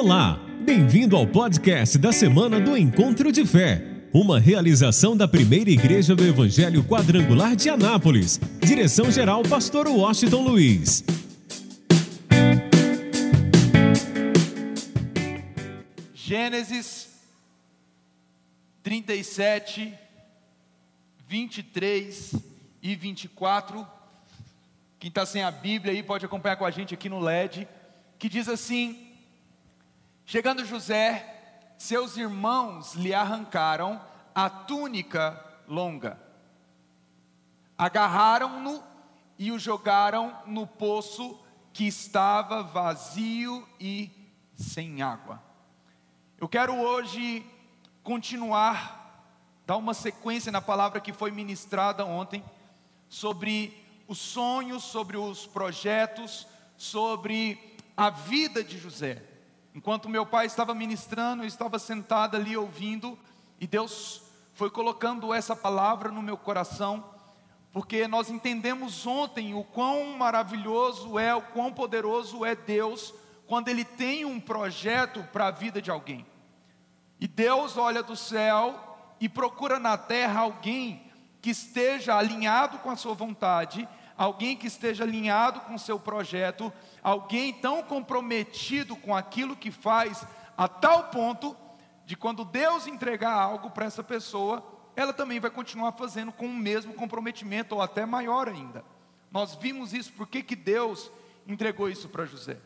Olá, bem-vindo ao podcast da semana do Encontro de Fé, uma realização da primeira igreja do Evangelho Quadrangular de Anápolis. Direção-geral, Pastor Washington Luiz. Gênesis 37, 23 e 24. Quem está sem a Bíblia aí pode acompanhar com a gente aqui no LED, que diz assim: Chegando José, seus irmãos lhe arrancaram a túnica longa, agarraram-no e o jogaram no poço que estava vazio e sem água. Eu quero hoje continuar, dar uma sequência na palavra que foi ministrada ontem, sobre os sonhos, sobre os projetos, sobre a vida de José. Enquanto meu pai estava ministrando, eu estava sentado ali ouvindo, e Deus foi colocando essa palavra no meu coração, porque nós entendemos ontem o quão maravilhoso é, o quão poderoso é Deus, quando Ele tem um projeto para a vida de alguém. E Deus olha do céu e procura na terra alguém que esteja alinhado com a sua vontade, alguém que esteja alinhado com o seu projeto, alguém tão comprometido com aquilo que faz, a tal ponto de quando Deus entregar algo para essa pessoa, ela também vai continuar fazendo com o mesmo comprometimento, ou até maior ainda. Nós vimos isso, por que Deus entregou isso para José?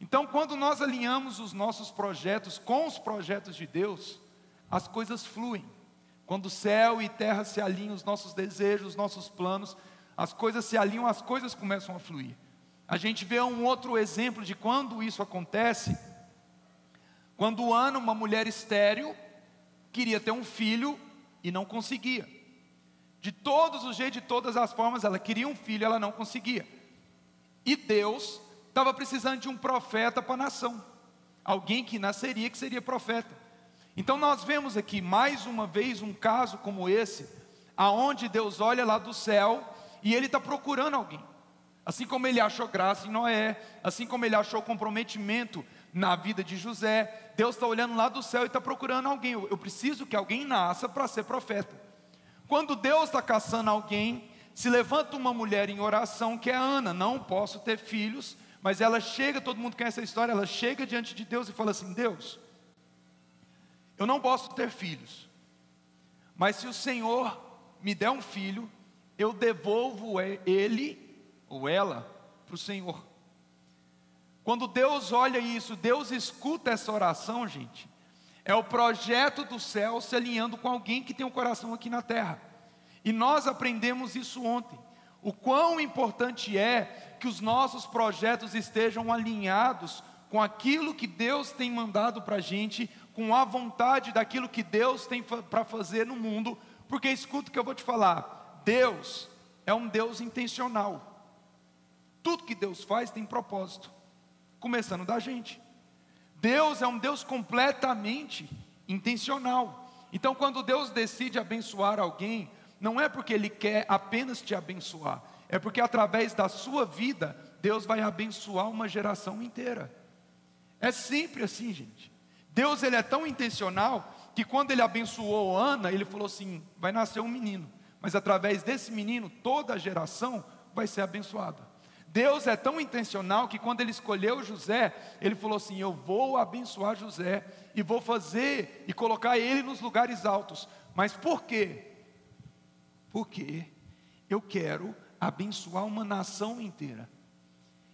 Então, quando nós alinhamos os nossos projetos com os projetos de Deus, as coisas fluem. Quando céu e terra se alinham, os nossos desejos, os nossos planos, as coisas se alinham, as coisas começam a fluir. A gente vê um outro exemplo de quando isso acontece. Quando Ana, uma mulher estéril, queria ter um filho e não conseguia. De todos os jeitos, de todas as formas, ela queria um filho, ela não conseguia. E Deus estava precisando de um profeta para a nação. Alguém que nasceria que seria profeta. Então nós vemos aqui mais uma vez um caso como esse, aonde Deus olha lá do céu e ele está procurando alguém. Assim como ele achou graça em Noé, assim como ele achou comprometimento na vida de José, Deus está olhando lá do céu e está procurando alguém. Eu, eu preciso que alguém nasça para ser profeta. Quando Deus está caçando alguém, se levanta uma mulher em oração, que é Ana, não posso ter filhos, mas ela chega, todo mundo conhece a história, ela chega diante de Deus e fala assim: Deus, eu não posso ter filhos, mas se o Senhor me der um filho, eu devolvo ele ou ela para o Senhor. Quando Deus olha isso, Deus escuta essa oração, gente. É o projeto do céu se alinhando com alguém que tem um coração aqui na terra. E nós aprendemos isso ontem. O quão importante é que os nossos projetos estejam alinhados com aquilo que Deus tem mandado para a gente, com a vontade daquilo que Deus tem para fazer no mundo, porque escuta o que eu vou te falar: Deus é um Deus intencional. Tudo que Deus faz tem propósito, começando da gente. Deus é um Deus completamente intencional. Então, quando Deus decide abençoar alguém, não é porque Ele quer apenas te abençoar, é porque através da sua vida, Deus vai abençoar uma geração inteira. É sempre assim, gente. Deus ele é tão intencional que quando ele abençoou Ana, ele falou assim: vai nascer um menino mas através desse menino toda a geração vai ser abençoada. Deus é tão intencional que quando ele escolheu José, ele falou assim: Eu vou abençoar José e vou fazer e colocar ele nos lugares altos. Mas por quê? Porque eu quero abençoar uma nação inteira.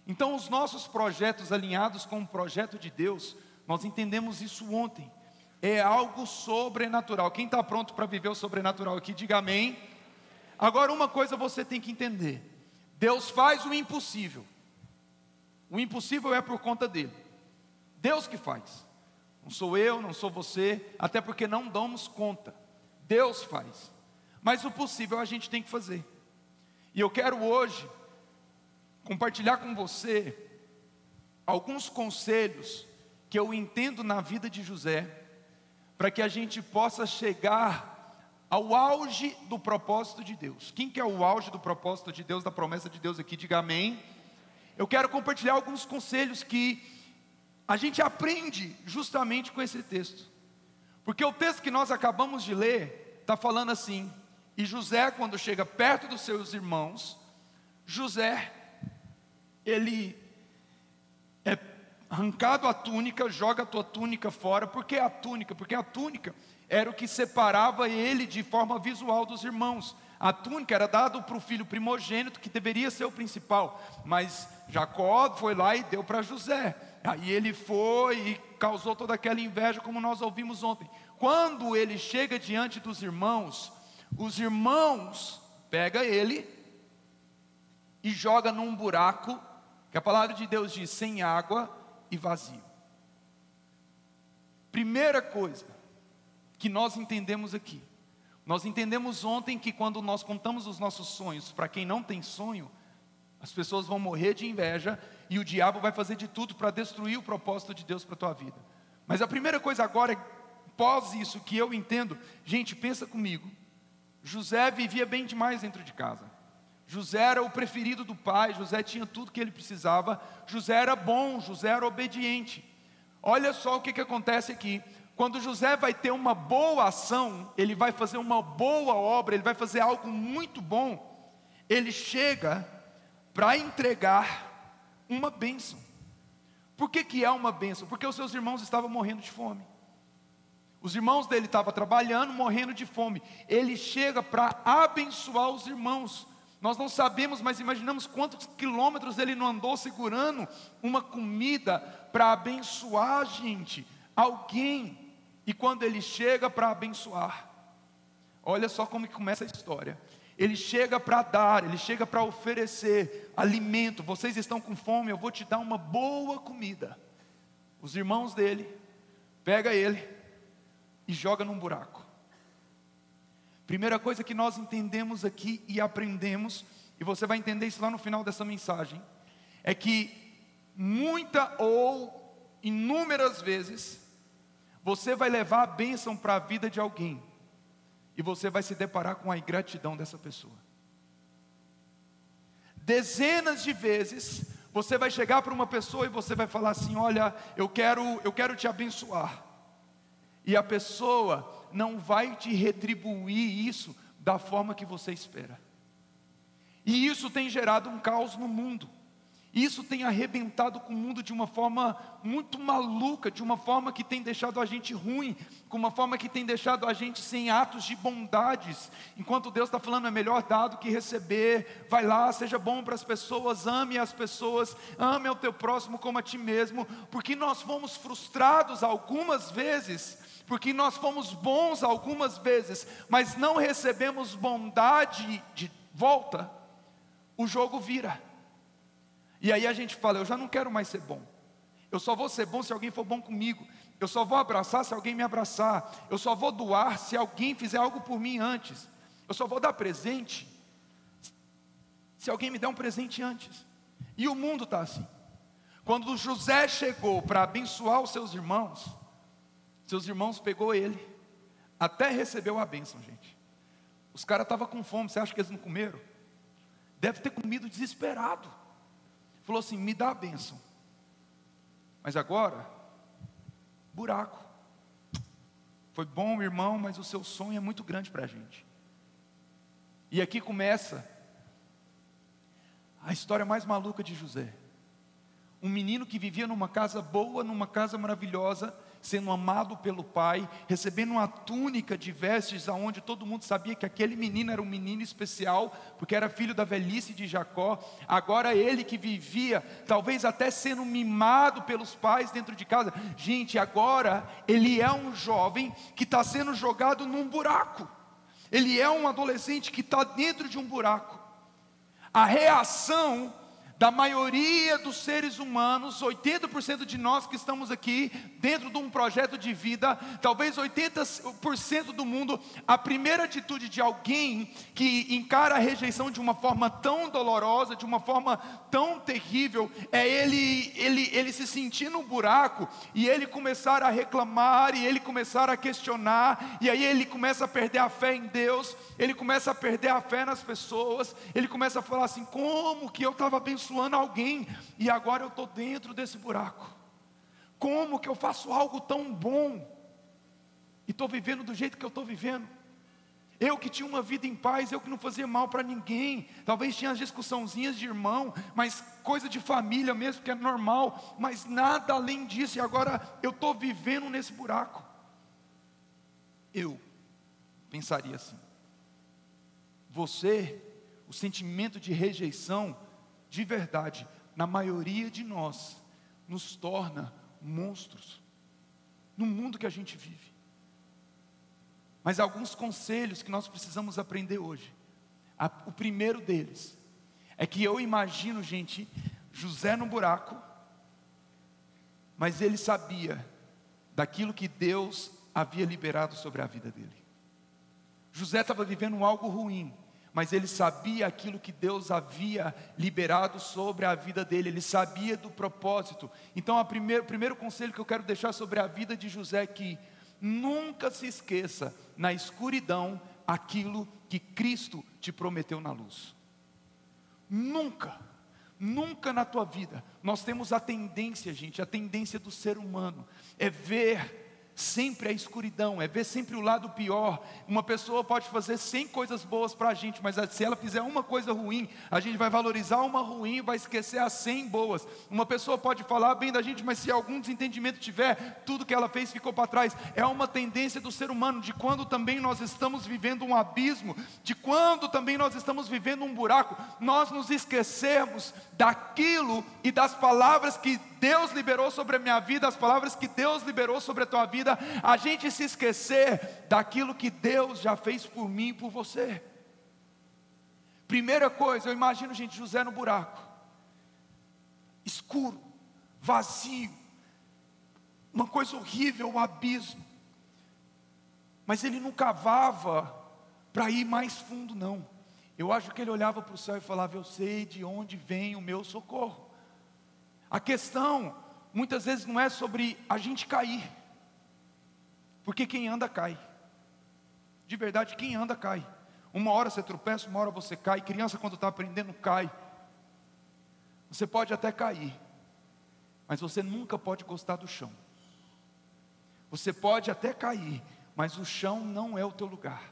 Então, os nossos projetos alinhados com o projeto de Deus, nós entendemos isso ontem. É algo sobrenatural. Quem está pronto para viver o sobrenatural aqui, diga amém. Agora, uma coisa você tem que entender: Deus faz o impossível. O impossível é por conta dele. Deus que faz. Não sou eu, não sou você, até porque não damos conta. Deus faz. Mas o possível a gente tem que fazer. E eu quero hoje compartilhar com você alguns conselhos que eu entendo na vida de José, para que a gente possa chegar ao auge do propósito de Deus. Quem que é o auge do propósito de Deus, da promessa de Deus aqui? Diga amém. Eu quero compartilhar alguns conselhos que a gente aprende justamente com esse texto. Porque o texto que nós acabamos de ler está falando assim: e José, quando chega perto dos seus irmãos, José, ele é arrancado a túnica, joga a tua túnica fora. Por que a túnica? Porque a túnica era o que separava ele de forma visual dos irmãos. A túnica era dada para o filho primogênito, que deveria ser o principal, mas Jacó foi lá e deu para José. Aí ele foi e causou toda aquela inveja, como nós ouvimos ontem. Quando ele chega diante dos irmãos, os irmãos pega ele e joga num buraco que a palavra de Deus diz sem água e vazio. Primeira coisa que nós entendemos aqui. Nós entendemos ontem que quando nós contamos os nossos sonhos para quem não tem sonho, as pessoas vão morrer de inveja e o diabo vai fazer de tudo para destruir o propósito de Deus para a tua vida. Mas a primeira coisa agora, pós isso que eu entendo, gente, pensa comigo. José vivia bem demais dentro de casa. José era o preferido do pai, José tinha tudo que ele precisava, José era bom, José era obediente. Olha só o que, que acontece aqui. Quando José vai ter uma boa ação, ele vai fazer uma boa obra, ele vai fazer algo muito bom, ele chega para entregar uma bênção. Por que, que é uma bênção? Porque os seus irmãos estavam morrendo de fome. Os irmãos dele estavam trabalhando, morrendo de fome. Ele chega para abençoar os irmãos. Nós não sabemos, mas imaginamos quantos quilômetros ele não andou segurando uma comida para abençoar a gente, alguém. E quando ele chega para abençoar, olha só como que começa a história. Ele chega para dar, ele chega para oferecer alimento. Vocês estão com fome, eu vou te dar uma boa comida. Os irmãos dele pega ele e joga num buraco. Primeira coisa que nós entendemos aqui e aprendemos, e você vai entender isso lá no final dessa mensagem, é que muita ou inúmeras vezes você vai levar a bênção para a vida de alguém e você vai se deparar com a ingratidão dessa pessoa. Dezenas de vezes você vai chegar para uma pessoa e você vai falar assim: "Olha, eu quero, eu quero te abençoar". E a pessoa não vai te retribuir isso da forma que você espera. E isso tem gerado um caos no mundo. Isso tem arrebentado com o mundo de uma forma muito maluca, de uma forma que tem deixado a gente ruim, com uma forma que tem deixado a gente sem atos de bondades. Enquanto Deus está falando, é melhor dar do que receber. Vai lá, seja bom para as pessoas, ame as pessoas, ame ao teu próximo como a ti mesmo, porque nós fomos frustrados algumas vezes, porque nós fomos bons algumas vezes, mas não recebemos bondade de volta, o jogo vira. E aí a gente fala: eu já não quero mais ser bom. Eu só vou ser bom se alguém for bom comigo. Eu só vou abraçar se alguém me abraçar. Eu só vou doar se alguém fizer algo por mim antes. Eu só vou dar presente se alguém me der um presente antes. E o mundo está assim. Quando José chegou para abençoar os seus irmãos, seus irmãos pegou ele, até recebeu a bênção, gente. Os caras estavam com fome, você acha que eles não comeram? Deve ter comido desesperado falou assim: me dá a bênção. Mas agora, buraco. Foi bom, irmão, mas o seu sonho é muito grande para a gente. E aqui começa a história mais maluca de José. Um menino que vivia numa casa boa, numa casa maravilhosa, sendo amado pelo pai, recebendo uma túnica de vestes, aonde todo mundo sabia que aquele menino era um menino especial, porque era filho da velhice de Jacó. Agora ele que vivia, talvez até sendo mimado pelos pais dentro de casa. Gente, agora ele é um jovem que está sendo jogado num buraco. Ele é um adolescente que está dentro de um buraco. A reação da maioria dos seres humanos, 80% de nós que estamos aqui dentro de um projeto de vida, talvez 80% do mundo, a primeira atitude de alguém que encara a rejeição de uma forma tão dolorosa, de uma forma tão terrível, é ele, ele, ele se sentir no buraco e ele começar a reclamar e ele começar a questionar, e aí ele começa a perder a fé em Deus, ele começa a perder a fé nas pessoas, ele começa a falar assim: como que eu estava abençoando? Abençoando alguém e agora eu estou dentro desse buraco. Como que eu faço algo tão bom e estou vivendo do jeito que eu estou vivendo? Eu que tinha uma vida em paz, eu que não fazia mal para ninguém. Talvez tinha as discussãozinhas de irmão, mas coisa de família mesmo, que é normal, mas nada além disso. E agora eu estou vivendo nesse buraco. Eu pensaria assim. Você, o sentimento de rejeição, de verdade, na maioria de nós, nos torna monstros no mundo que a gente vive. Mas alguns conselhos que nós precisamos aprender hoje. O primeiro deles é que eu imagino, gente, José no buraco, mas ele sabia daquilo que Deus havia liberado sobre a vida dele. José estava vivendo algo ruim, mas ele sabia aquilo que Deus havia liberado sobre a vida dele, ele sabia do propósito. Então, o primeiro, conselho que eu quero deixar sobre a vida de José é que nunca se esqueça na escuridão aquilo que Cristo te prometeu na luz. Nunca, nunca na tua vida, nós temos a tendência, gente, a tendência do ser humano é ver sempre a escuridão, é ver sempre o lado pior. Uma pessoa pode fazer 100 coisas boas para a gente, mas se ela fizer uma coisa ruim, a gente vai valorizar uma ruim e vai esquecer as 100 boas. Uma pessoa pode falar bem da gente, mas se algum desentendimento tiver, tudo que ela fez ficou para trás. É uma tendência do ser humano, de quando também nós estamos vivendo um abismo, de quando também nós estamos vivendo um buraco, nós nos esquecemos daquilo e das palavras que Deus liberou sobre a minha vida, as palavras que Deus liberou sobre a tua vida, a gente se esquecer daquilo que Deus já fez por mim e por você. Primeira coisa, eu imagino, gente, José no buraco, escuro, vazio, uma coisa horrível, o um abismo. Mas ele não cavava para ir mais fundo, não. Eu acho que ele olhava para o céu e falava: Eu sei de onde vem o meu socorro. A questão, muitas vezes, não é sobre a gente cair, porque quem anda cai. De verdade, quem anda cai. Uma hora você tropeça, uma hora você cai. Criança, quando está aprendendo, cai. Você pode até cair, mas você nunca pode gostar do chão. Você pode até cair, mas o chão não é o teu lugar.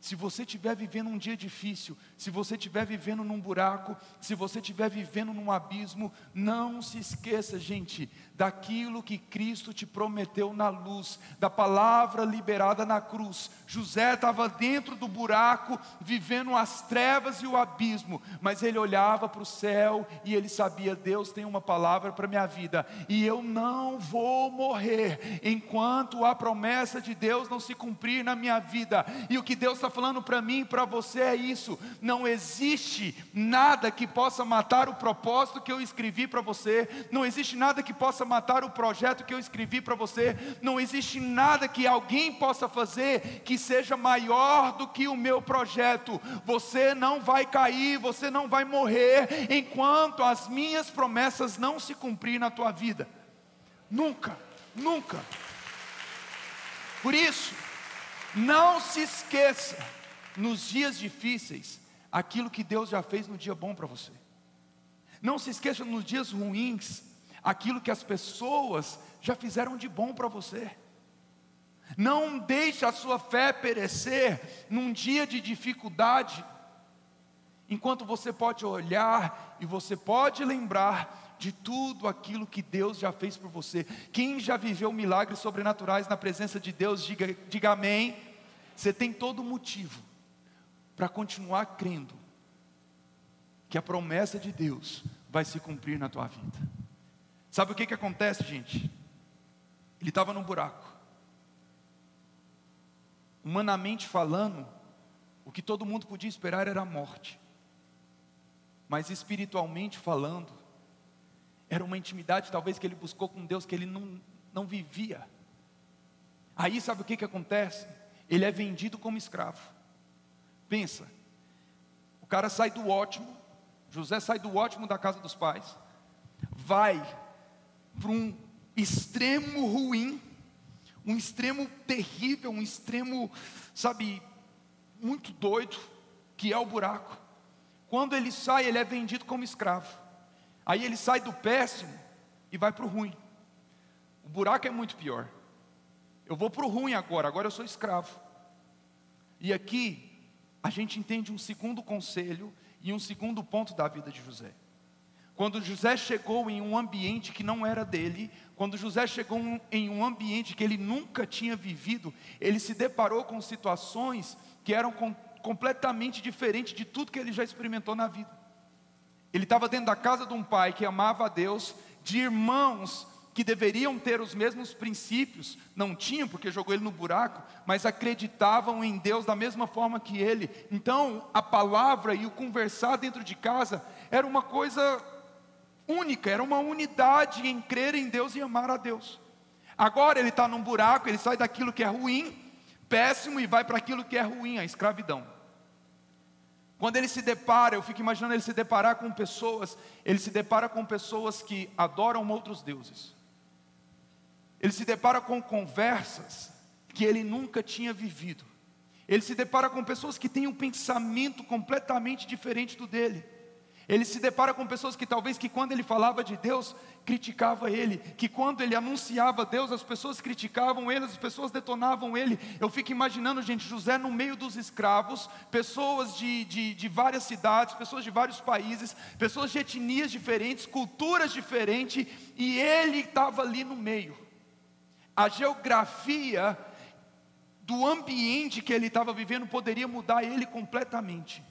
Se você estiver vivendo um dia difícil, se você estiver vivendo num buraco, se você estiver vivendo num abismo, não se esqueça, gente, daquilo que Cristo te prometeu na luz, da palavra liberada na cruz. José estava dentro do buraco, vivendo as trevas e o abismo, mas ele olhava para o céu e ele sabia: Deus tem uma palavra para minha vida, e eu não vou morrer enquanto a promessa de Deus não se cumprir na minha vida. E o que Deus está falando para mim e para você é isso: não existe nada que possa matar o propósito que eu escrevi para você, não existe nada que possa matar o projeto que eu escrevi para você, não existe nada que alguém possa fazer que seja maior do que o meu projeto. Você não vai cair, você não vai morrer enquanto as minhas promessas não se cumprir na tua vida. Nunca, nunca. Por isso, não se esqueça, nos dias difíceis, aquilo que Deus já fez no dia bom para você. Não se esqueça nos dias ruins, aquilo que as pessoas já fizeram de bom para você. Não deixe a sua fé perecer num dia de dificuldade, enquanto você pode olhar e você pode lembrar de tudo aquilo que Deus já fez por você. Quem já viveu milagres sobrenaturais na presença de Deus, diga, diga amém. Você tem todo motivo para continuar crendo que a promessa de Deus vai se cumprir na tua vida. Sabe o que, que acontece, gente? Ele estava num buraco. Humanamente falando, o que todo mundo podia esperar era a morte. Mas espiritualmente falando, era uma intimidade talvez que ele buscou com Deus que ele não, não vivia. Aí sabe o que, que acontece? Ele é vendido como escravo. Pensa, o cara sai do ótimo, José sai do ótimo da casa dos pais, vai para um extremo ruim, um extremo terrível, um extremo, sabe, muito doido, que é o buraco. Quando ele sai, ele é vendido como escravo. Aí ele sai do péssimo e vai para o ruim. O buraco é muito pior. Eu vou para o ruim agora, agora eu sou escravo. E aqui a gente entende um segundo conselho e um segundo ponto da vida de José. Quando José chegou em um ambiente que não era dele, quando José chegou em um ambiente que ele nunca tinha vivido, ele se deparou com situações que eram com, completamente diferentes de tudo que ele já experimentou na vida. Ele estava dentro da casa de um pai que amava a Deus, de irmãos que deveriam ter os mesmos princípios, não tinham porque jogou ele no buraco, mas acreditavam em Deus da mesma forma que ele. Então, a palavra e o conversar dentro de casa era uma coisa única, era uma unidade em crer em Deus e amar a Deus. Agora ele está num buraco, ele sai daquilo que é ruim, péssimo, e vai para aquilo que é ruim, a escravidão. Quando ele se depara, eu fico imaginando ele se deparar com pessoas, ele se depara com pessoas que adoram outros deuses. Ele se depara com conversas que ele nunca tinha vivido. Ele se depara com pessoas que têm um pensamento completamente diferente do dele. Ele se depara com pessoas que talvez que quando ele falava de Deus, criticava ele, que quando ele anunciava Deus, as pessoas criticavam ele, as pessoas detonavam ele. Eu fico imaginando, gente, José no meio dos escravos, pessoas de, de, de várias cidades, pessoas de vários países, pessoas de etnias diferentes, culturas diferentes, e ele estava ali no meio. A geografia do ambiente que ele estava vivendo poderia mudar ele completamente.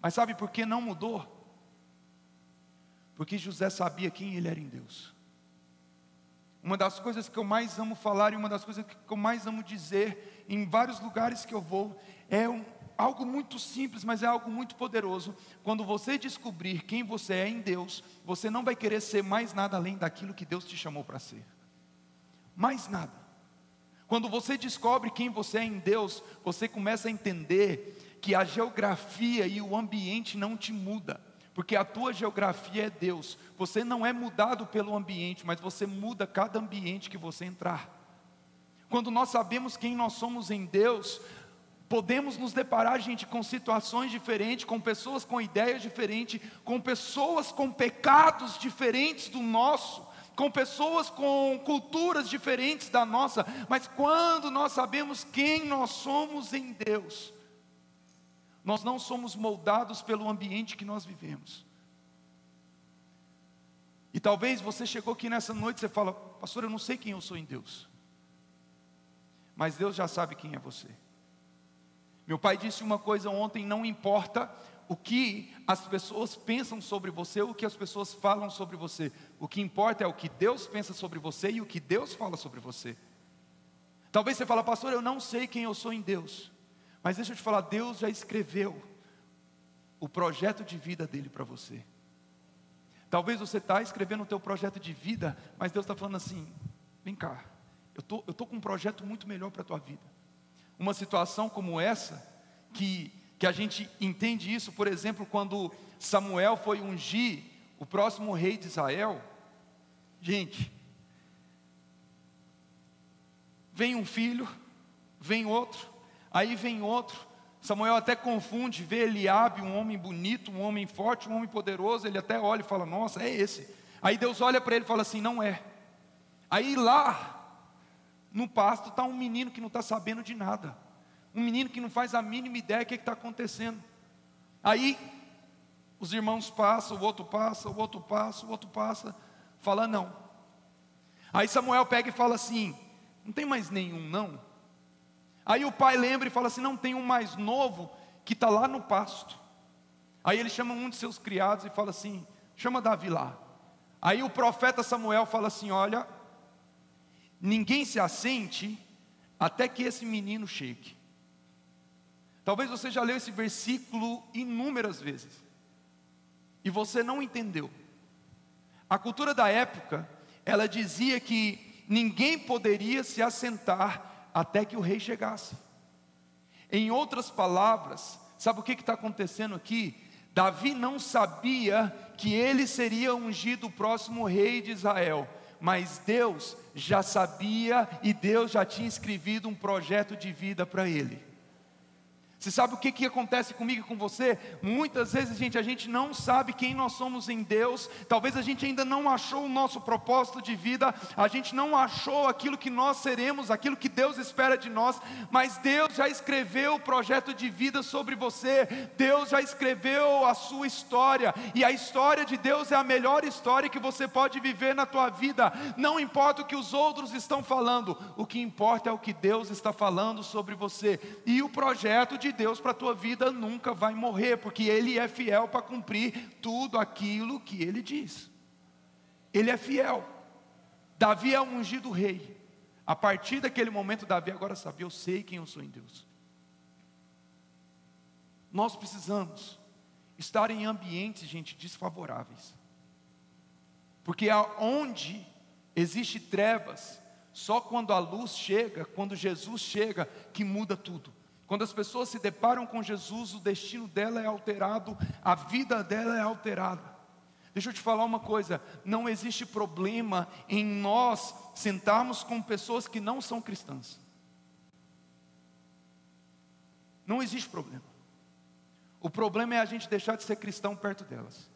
Mas sabe por que não mudou? Porque José sabia quem ele era em Deus. Uma das coisas que eu mais amo falar e uma das coisas que eu mais amo dizer em vários lugares que eu vou é um, algo muito simples, mas é algo muito poderoso. Quando você descobrir quem você é em Deus, você não vai querer ser mais nada além daquilo que Deus te chamou para ser. Mais nada. Quando você descobre quem você é em Deus, você começa a entender que a geografia e o ambiente não te muda, porque a tua geografia é Deus. Você não é mudado pelo ambiente, mas você muda cada ambiente que você entrar. Quando nós sabemos quem nós somos em Deus, podemos nos deparar, gente, com situações diferentes, com pessoas com ideias diferentes, com pessoas com pecados diferentes do nosso, com pessoas com culturas diferentes da nossa, mas quando nós sabemos quem nós somos em Deus, nós não somos moldados pelo ambiente que nós vivemos. E talvez você chegou aqui nessa noite e fala, pastor, eu não sei quem eu sou em Deus. Mas Deus já sabe quem é você. Meu pai disse uma coisa ontem: não importa o que as pessoas pensam sobre você, o que as pessoas falam sobre você. O que importa é o que Deus pensa sobre você e o que Deus fala sobre você. Talvez você fale, pastor, eu não sei quem eu sou em Deus. Mas deixa eu te falar, Deus já escreveu o projeto de vida dele para você. Talvez você está escrevendo o teu projeto de vida, mas Deus está falando assim: vem cá, eu tô, estou tô com um projeto muito melhor para a tua vida. Uma situação como essa, que, que a gente entende isso, por exemplo, quando Samuel foi ungir o próximo rei de Israel, gente, vem um filho, vem outro, Aí vem outro, Samuel até confunde, vê Eliabe, um homem bonito, um homem forte, um homem poderoso, ele até olha e fala: Nossa, é esse. Aí Deus olha para ele e fala assim: Não é. Aí lá, no pasto, está um menino que não está sabendo de nada, um menino que não faz a mínima ideia do que está acontecendo. Aí, os irmãos passam, o outro passa, o outro passa, o outro passa, fala: Não. Aí Samuel pega e fala assim: Não tem mais nenhum, não. Aí o pai lembra e fala assim: não tem um mais novo que está lá no pasto. Aí ele chama um de seus criados e fala assim: chama Davi lá. Aí o profeta Samuel fala assim: olha, ninguém se assente até que esse menino chegue. Talvez você já leu esse versículo inúmeras vezes e você não entendeu. A cultura da época, ela dizia que ninguém poderia se assentar até que o rei chegasse. Em outras palavras, sabe o que está acontecendo aqui? Davi não sabia que ele seria ungido o próximo rei de Israel, mas Deus já sabia e Deus já tinha escrevido um projeto de vida para ele. Você sabe o que, que acontece comigo e com você? Muitas vezes, gente, a gente não sabe quem nós somos em Deus, talvez a gente ainda não achou o nosso propósito de vida, a gente não achou aquilo que nós seremos, aquilo que Deus espera de nós, mas Deus já escreveu o projeto de vida sobre você, Deus já escreveu a sua história, e a história de Deus é a melhor história que você pode viver na tua vida, não importa o que os outros estão falando, o que importa é o que Deus está falando sobre você, e o projeto de de Deus para a tua vida nunca vai morrer, porque Ele é fiel para cumprir tudo aquilo que Ele diz. Ele é fiel. Davi é ungido rei. A partir daquele momento, Davi agora sabe: eu sei quem eu sou em Deus. Nós precisamos estar em ambientes, gente, desfavoráveis. Porque onde existe trevas, só quando a luz chega, quando Jesus chega, que muda tudo. Quando as pessoas se deparam com Jesus, o destino dela é alterado, a vida dela é alterada. Deixa eu te falar uma coisa: não existe problema em nós sentarmos com pessoas que não são cristãs. Não existe problema. O problema é a gente deixar de ser cristão perto delas.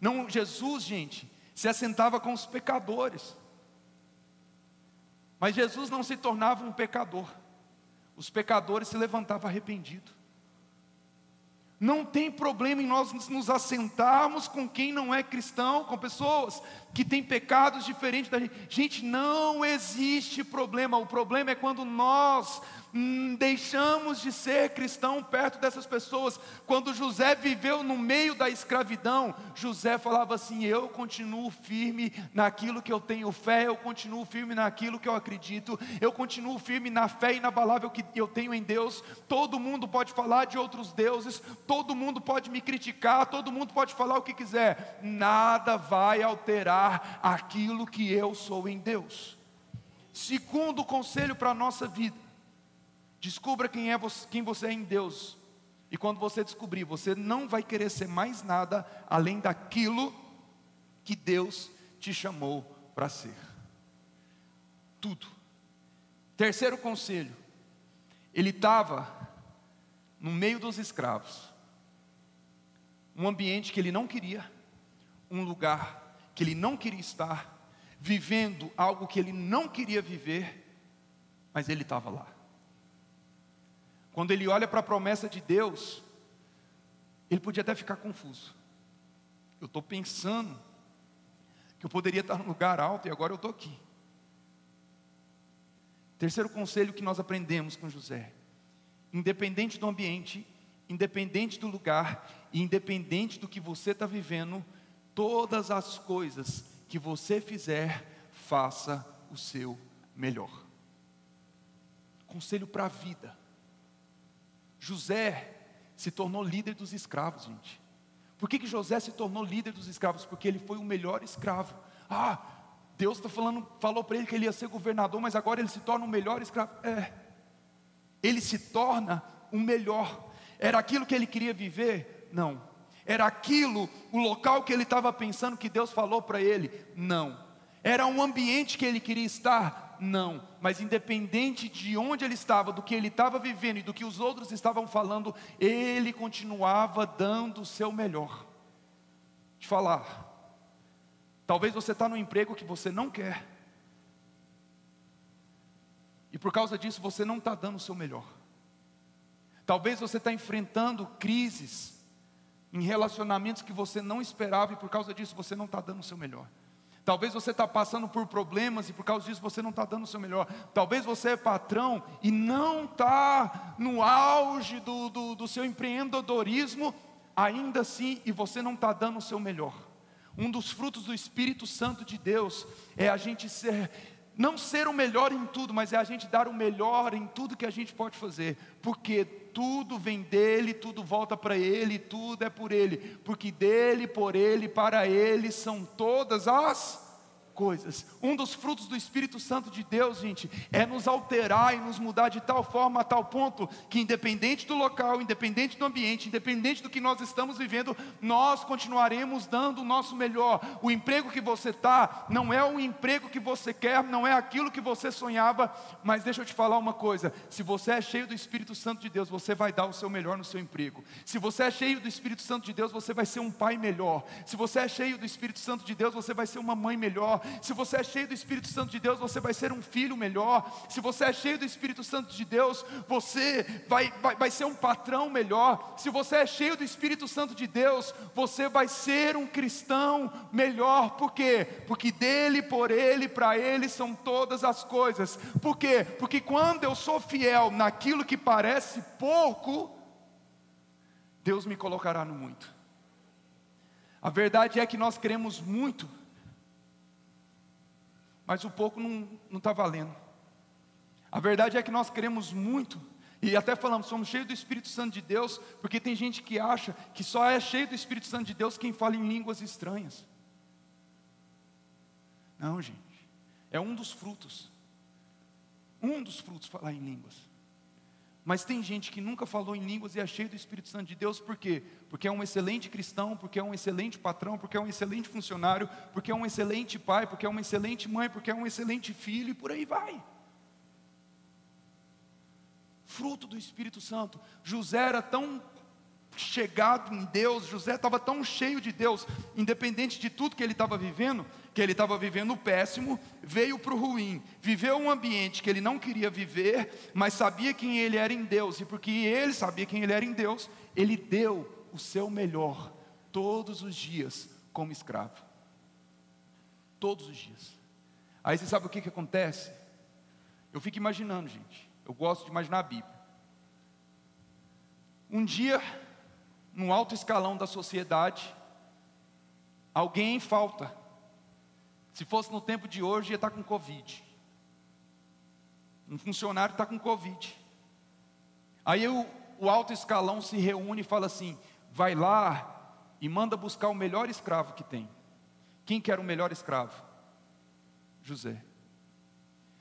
Não, Jesus, gente, se assentava com os pecadores. Mas Jesus não se tornava um pecador os pecadores se levantavam arrependidos. Não tem problema em nós nos assentarmos com quem não é cristão, com pessoas que têm pecados diferentes da gente. Gente, não existe problema. O problema é quando nós deixamos de ser cristão perto dessas pessoas. Quando José viveu no meio da escravidão, José falava assim: Eu continuo firme naquilo que eu tenho fé, eu continuo firme naquilo que eu acredito, eu continuo firme na fé inabalável que eu tenho em Deus. Todo mundo pode falar de outros deuses, todo mundo pode me criticar, todo mundo pode falar o que quiser, nada vai alterar aquilo que eu sou em Deus. Segundo conselho para a nossa vida, Descubra quem, é você, quem você é em Deus. E quando você descobrir, você não vai querer ser mais nada além daquilo que Deus te chamou para ser. Tudo. Terceiro conselho. Ele estava no meio dos escravos. Um ambiente que ele não queria, um lugar que ele não queria estar, vivendo algo que ele não queria viver, mas ele estava lá. Quando ele olha para a promessa de Deus, ele podia até ficar confuso. Eu estou pensando que eu poderia estar num lugar alto e agora eu estou aqui. Terceiro conselho que nós aprendemos com José: independente do ambiente, independente do lugar e independente do que você está vivendo, todas as coisas que você fizer, faça o seu melhor. Conselho para a vida. José se tornou líder dos escravos, gente. Por que, que José se tornou líder dos escravos? Porque ele foi o melhor escravo. Ah, Deus está falando, falou para ele que ele ia ser governador, mas agora ele se torna o melhor escravo. É, ele se torna o melhor. Era aquilo que ele queria viver? Não. Era aquilo, o local que ele estava pensando que Deus falou para ele? Não. Era um ambiente que ele queria estar? Não, mas independente de onde ele estava, do que ele estava vivendo e do que os outros estavam falando, ele continuava dando o seu melhor. De falar, talvez você está no emprego que você não quer, e por causa disso você não está dando o seu melhor. Talvez você está enfrentando crises em relacionamentos que você não esperava, e por causa disso você não está dando o seu melhor. Talvez você está passando por problemas e por causa disso você não está dando o seu melhor. Talvez você é patrão e não está no auge do, do, do seu empreendedorismo, ainda assim, e você não está dando o seu melhor. Um dos frutos do Espírito Santo de Deus é a gente ser, não ser o melhor em tudo, mas é a gente dar o melhor em tudo que a gente pode fazer, porque tudo vem dele, tudo volta para ele, tudo é por ele, porque dele, por ele, para ele são todas as coisas. Um dos frutos do Espírito Santo de Deus, gente, é nos alterar e nos mudar de tal forma, a tal ponto, que independente do local, independente do ambiente, independente do que nós estamos vivendo, nós continuaremos dando o nosso melhor. O emprego que você está não é o emprego que você quer, não é aquilo que você sonhava, mas deixa eu te falar uma coisa: se você é cheio do Espírito Santo de Deus, você vai dar o seu melhor no seu emprego. Se você é cheio do Espírito Santo de Deus, você vai ser um pai melhor. Se você é cheio do Espírito Santo de Deus, você vai ser uma mãe melhor. Se você é cheio do Espírito Santo de Deus, você vai ser um filho melhor. Se você é cheio do Espírito Santo de Deus, você vai, vai, vai ser um patrão melhor. Se você é cheio do Espírito Santo de Deus, você vai ser um cristão melhor. Por quê? Porque dele, por ele, para ele são todas as coisas. Por quê? Porque quando eu sou fiel naquilo que parece pouco, Deus me colocará no muito. A verdade é que nós queremos muito, mas o pouco não está valendo. A verdade é que nós queremos muito, e até falamos, somos cheios do Espírito Santo de Deus, porque tem gente que acha que só é cheio do Espírito Santo de Deus quem fala em línguas estranhas. Não, gente, é um dos frutos. Um dos frutos falar em línguas. Mas tem gente que nunca falou em línguas e é cheio do Espírito Santo de Deus, por quê? Porque é um excelente cristão, porque é um excelente patrão, porque é um excelente funcionário, porque é um excelente pai, porque é uma excelente mãe, porque é um excelente filho e por aí vai. Fruto do Espírito Santo. José era tão chegado em Deus, José estava tão cheio de Deus, independente de tudo que ele estava vivendo, que ele estava vivendo o péssimo, veio para o ruim, viveu um ambiente que ele não queria viver, mas sabia quem ele era em Deus, e porque ele sabia quem ele era em Deus, ele deu o seu melhor todos os dias como escravo. Todos os dias. Aí você sabe o que, que acontece? Eu fico imaginando, gente. Eu gosto de imaginar a Bíblia. Um dia, no alto escalão da sociedade, alguém falta. Se fosse no tempo de hoje, ia estar com Covid. Um funcionário está com Covid. Aí o, o alto escalão se reúne e fala assim: vai lá e manda buscar o melhor escravo que tem. Quem quer o melhor escravo? José.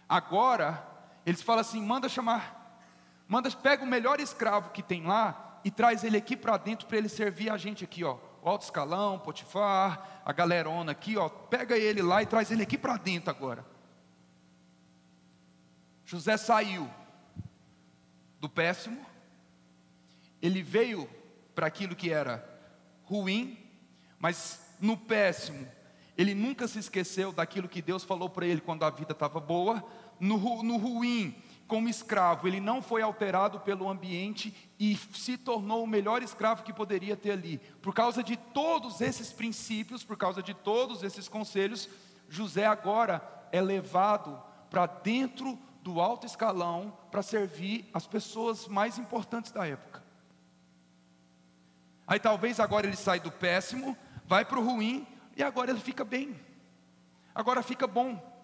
Agora, eles falam assim: manda chamar, manda, pega o melhor escravo que tem lá e traz ele aqui para dentro para ele servir a gente aqui, ó alto escalão, Potifar, a galerona aqui, ó, pega ele lá e traz ele aqui para dentro agora. José saiu do péssimo, ele veio para aquilo que era ruim, mas no péssimo, ele nunca se esqueceu daquilo que Deus falou para ele quando a vida estava boa, no, no ruim, como escravo, ele não foi alterado pelo ambiente e se tornou o melhor escravo que poderia ter ali. Por causa de todos esses princípios, por causa de todos esses conselhos, José agora é levado para dentro do alto escalão para servir as pessoas mais importantes da época. Aí talvez agora ele sai do péssimo, vai para o ruim e agora ele fica bem. Agora fica bom.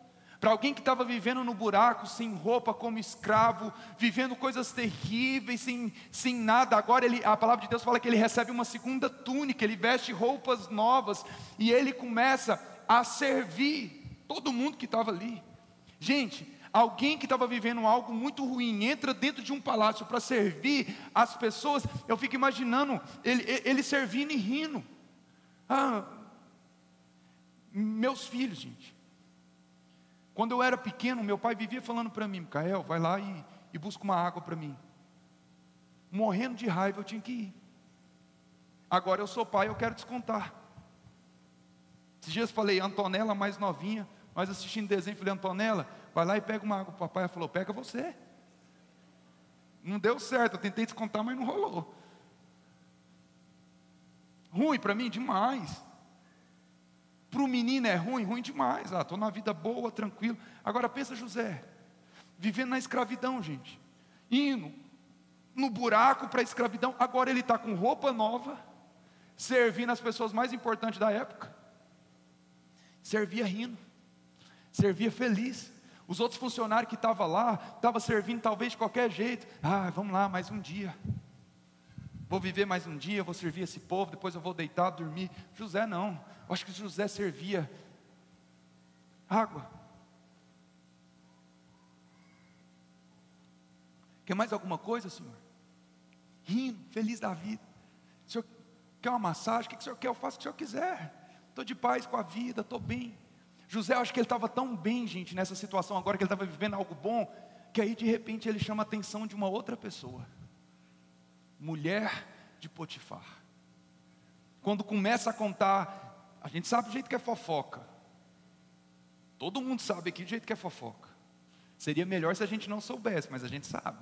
Para alguém que estava vivendo no buraco, sem roupa, como escravo, vivendo coisas terríveis, sem, sem nada, agora ele, a palavra de Deus fala que ele recebe uma segunda túnica, ele veste roupas novas e ele começa a servir todo mundo que estava ali. Gente, alguém que estava vivendo algo muito ruim entra dentro de um palácio para servir as pessoas. Eu fico imaginando ele, ele servindo e rindo. Ah, meus filhos, gente. Quando eu era pequeno, meu pai vivia falando para mim, Micael, vai lá e, e busca uma água para mim. Morrendo de raiva, eu tinha que ir. Agora eu sou pai, eu quero descontar. Esses dias falei, Antonella mais novinha, mas assistindo desenho, falei, Antonella, vai lá e pega uma água. O papai falou, pega você. Não deu certo, eu tentei descontar, mas não rolou. Ruim para mim demais. Para o menino é ruim, ruim demais. Ah, estou na vida boa, tranquilo. Agora pensa José, vivendo na escravidão, gente. Indo no buraco para a escravidão. Agora ele está com roupa nova, servindo as pessoas mais importantes da época. Servia rindo, servia feliz. Os outros funcionários que estavam lá, estavam servindo talvez de qualquer jeito. Ah, vamos lá, mais um dia. Vou viver mais um dia, vou servir esse povo, depois eu vou deitar, dormir. José não. Acho que José servia. água. Quer mais alguma coisa, Senhor? Rindo, feliz da vida. O Senhor quer uma massagem? O que o Senhor quer? Eu faço o que o Senhor quiser. Estou de paz com a vida, estou bem. José, acho que ele estava tão bem, gente, nessa situação agora, que ele estava vivendo algo bom, que aí de repente ele chama a atenção de uma outra pessoa. Mulher de Potifar. Quando começa a contar, a gente sabe o jeito que é fofoca. Todo mundo sabe aqui o jeito que é fofoca. Seria melhor se a gente não soubesse, mas a gente sabe.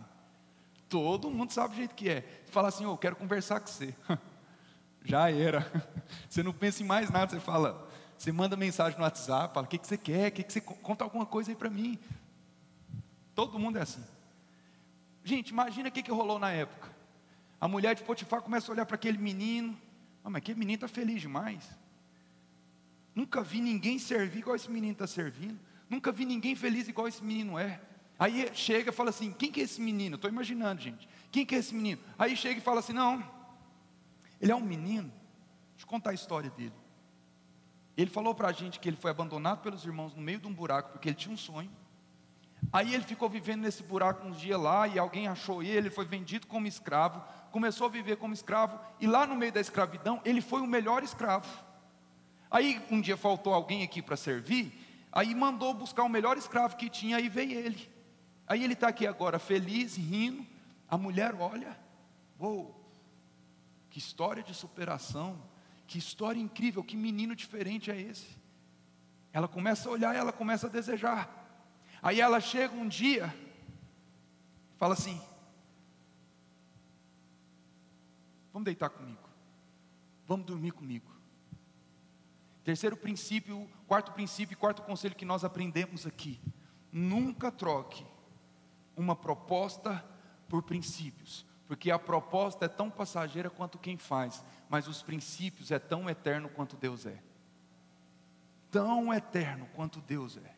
Todo mundo sabe o jeito que é. Fala assim, oh, eu quero conversar com você. Já era. Você não pensa em mais nada, você fala, você manda mensagem no WhatsApp, fala, o que, que você quer? O que, que você conta alguma coisa aí para mim? Todo mundo é assim. Gente, imagina o que, que rolou na época. A mulher de Potifar começa a olhar para aquele menino. Ah, mas aquele menino está feliz demais. Nunca vi ninguém servir igual esse menino está servindo. Nunca vi ninguém feliz igual esse menino é. Aí chega e fala assim: quem que é esse menino? Estou imaginando, gente. Quem que é esse menino? Aí chega e fala assim: não, ele é um menino. Deixa eu contar a história dele. Ele falou para a gente que ele foi abandonado pelos irmãos no meio de um buraco porque ele tinha um sonho. Aí ele ficou vivendo nesse buraco uns dias lá e alguém achou ele, ele foi vendido como escravo, começou a viver como escravo e lá no meio da escravidão ele foi o melhor escravo. Aí um dia faltou alguém aqui para servir Aí mandou buscar o melhor escravo que tinha, aí veio ele. Aí ele está aqui agora, feliz, rindo. A mulher olha, uou, que história de superação, que história incrível, que menino diferente é esse. Ela começa a olhar, ela começa a desejar. Aí ela chega um dia, fala assim: Vamos deitar comigo, vamos dormir comigo. Terceiro princípio, quarto princípio e quarto conselho que nós aprendemos aqui: nunca troque uma proposta por princípios, porque a proposta é tão passageira quanto quem faz, mas os princípios é tão eterno quanto Deus é. Tão eterno quanto Deus é.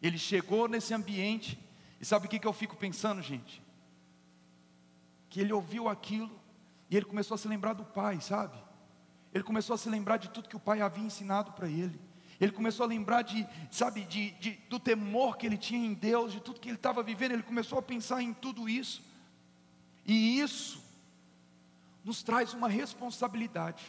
Ele chegou nesse ambiente, e sabe o que, que eu fico pensando, gente? Que ele ouviu aquilo, e ele começou a se lembrar do pai, sabe? Ele começou a se lembrar de tudo que o pai havia ensinado para ele. Ele começou a lembrar de, sabe, de, de, do temor que ele tinha em Deus, de tudo que ele estava vivendo. Ele começou a pensar em tudo isso. E isso nos traz uma responsabilidade.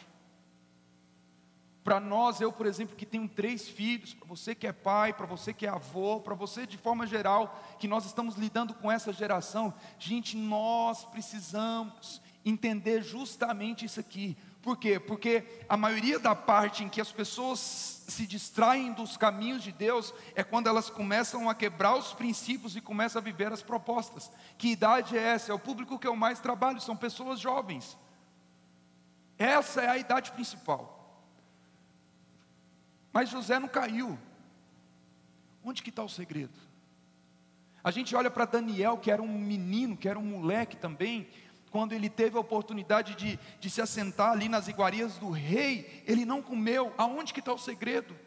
Para nós, eu, por exemplo, que tenho três filhos, para você que é pai, para você que é avô, para você de forma geral, que nós estamos lidando com essa geração, gente, nós precisamos entender justamente isso aqui. Por quê? Porque a maioria da parte em que as pessoas se distraem dos caminhos de Deus é quando elas começam a quebrar os princípios e começam a viver as propostas. Que idade é essa? É o público que eu mais trabalho, são pessoas jovens. Essa é a idade principal. Mas José não caiu. Onde que está o segredo? A gente olha para Daniel, que era um menino, que era um moleque também, quando ele teve a oportunidade de, de se assentar ali nas iguarias do rei, ele não comeu. Aonde que está o segredo?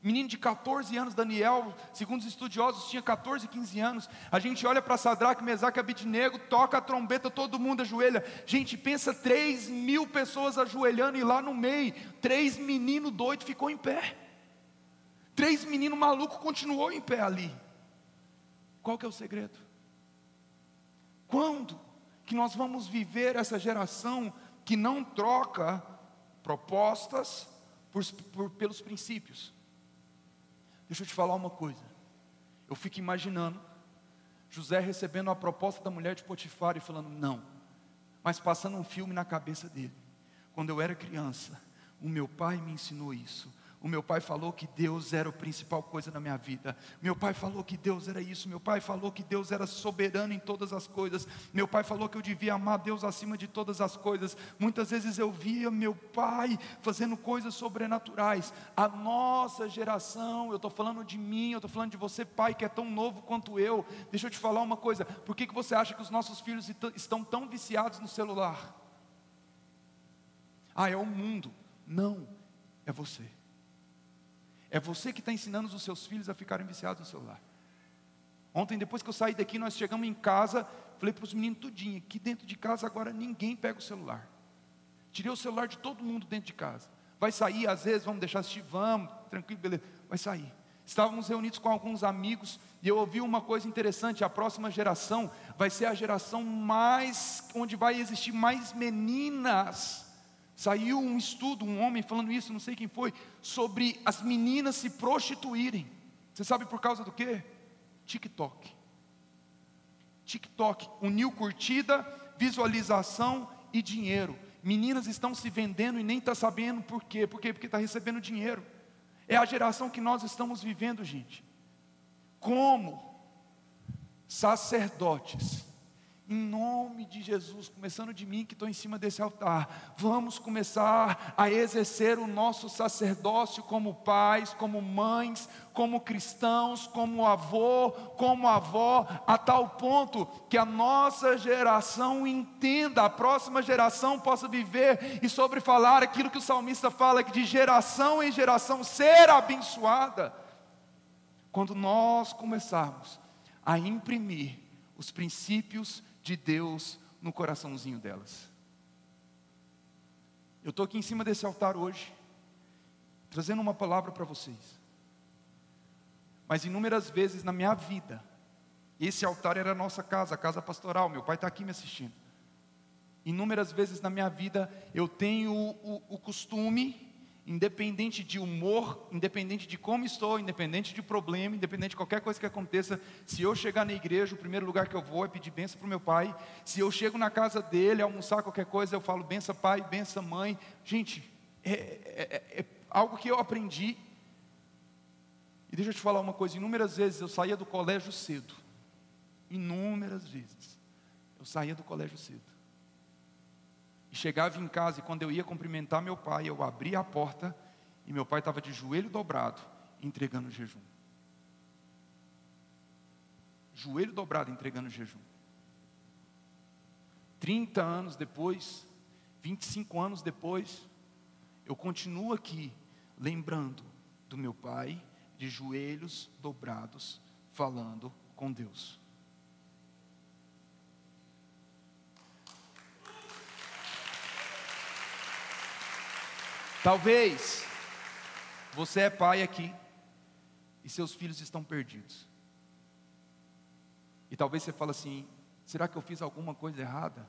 Menino de 14 anos, Daniel, segundo os estudiosos, tinha 14, 15 anos. A gente olha para Sadraque, Mesaque Abidnego, toca a trombeta, todo mundo ajoelha. Gente, pensa 3 mil pessoas ajoelhando e lá no meio, três meninos doidos ficou em pé. Três meninos malucos continuou em pé ali. Qual que é o segredo? Quando que nós vamos viver essa geração que não troca propostas por, por, pelos princípios. Deixa eu te falar uma coisa. Eu fico imaginando José recebendo a proposta da mulher de Potifar e falando não, mas passando um filme na cabeça dele. Quando eu era criança, o meu pai me ensinou isso. O meu pai falou que Deus era a principal coisa na minha vida. Meu pai falou que Deus era isso. Meu pai falou que Deus era soberano em todas as coisas. Meu pai falou que eu devia amar Deus acima de todas as coisas. Muitas vezes eu via meu pai fazendo coisas sobrenaturais. A nossa geração, eu estou falando de mim, eu estou falando de você, pai, que é tão novo quanto eu. Deixa eu te falar uma coisa: por que, que você acha que os nossos filhos estão tão viciados no celular? Ah, é o mundo. Não, é você. É você que está ensinando os seus filhos a ficarem viciados no celular. Ontem, depois que eu saí daqui, nós chegamos em casa, falei para os meninos tudinho, aqui dentro de casa agora ninguém pega o celular. Tirei o celular de todo mundo dentro de casa. Vai sair, às vezes, vamos deixar assistir, vamos, tranquilo, beleza. vai sair. Estávamos reunidos com alguns amigos e eu ouvi uma coisa interessante: a próxima geração vai ser a geração mais, onde vai existir mais meninas. Saiu um estudo, um homem falando isso, não sei quem foi, sobre as meninas se prostituírem. Você sabe por causa do quê? TikTok. TikTok uniu curtida, visualização e dinheiro. Meninas estão se vendendo e nem está sabendo por quê. Por quê? Porque está recebendo dinheiro. É a geração que nós estamos vivendo, gente. Como sacerdotes em nome de Jesus, começando de mim que estou em cima desse altar, vamos começar a exercer o nosso sacerdócio como pais, como mães, como cristãos, como avô, como avó, a tal ponto que a nossa geração entenda, a próxima geração possa viver e sobre falar aquilo que o salmista fala, que de geração em geração ser abençoada. Quando nós começarmos a imprimir os princípios de Deus no coraçãozinho delas. Eu estou aqui em cima desse altar hoje, trazendo uma palavra para vocês. Mas inúmeras vezes na minha vida, esse altar era a nossa casa, a casa pastoral, meu pai está aqui me assistindo. Inúmeras vezes na minha vida eu tenho o, o, o costume independente de humor, independente de como estou, independente de problema, independente de qualquer coisa que aconteça, se eu chegar na igreja, o primeiro lugar que eu vou é pedir benção para o meu pai. Se eu chego na casa dele, almoçar qualquer coisa, eu falo benção pai, benção mãe. Gente, é, é, é, é algo que eu aprendi. E deixa eu te falar uma coisa: inúmeras vezes eu saía do colégio cedo. Inúmeras vezes. Eu saía do colégio cedo. Chegava em casa e quando eu ia cumprimentar meu pai, eu abria a porta e meu pai estava de joelho dobrado, entregando o jejum. Joelho dobrado, entregando o jejum. 30 anos depois, 25 anos depois, eu continuo aqui lembrando do meu pai de joelhos dobrados, falando com Deus. Talvez você é pai aqui e seus filhos estão perdidos. E talvez você fale assim: será que eu fiz alguma coisa errada?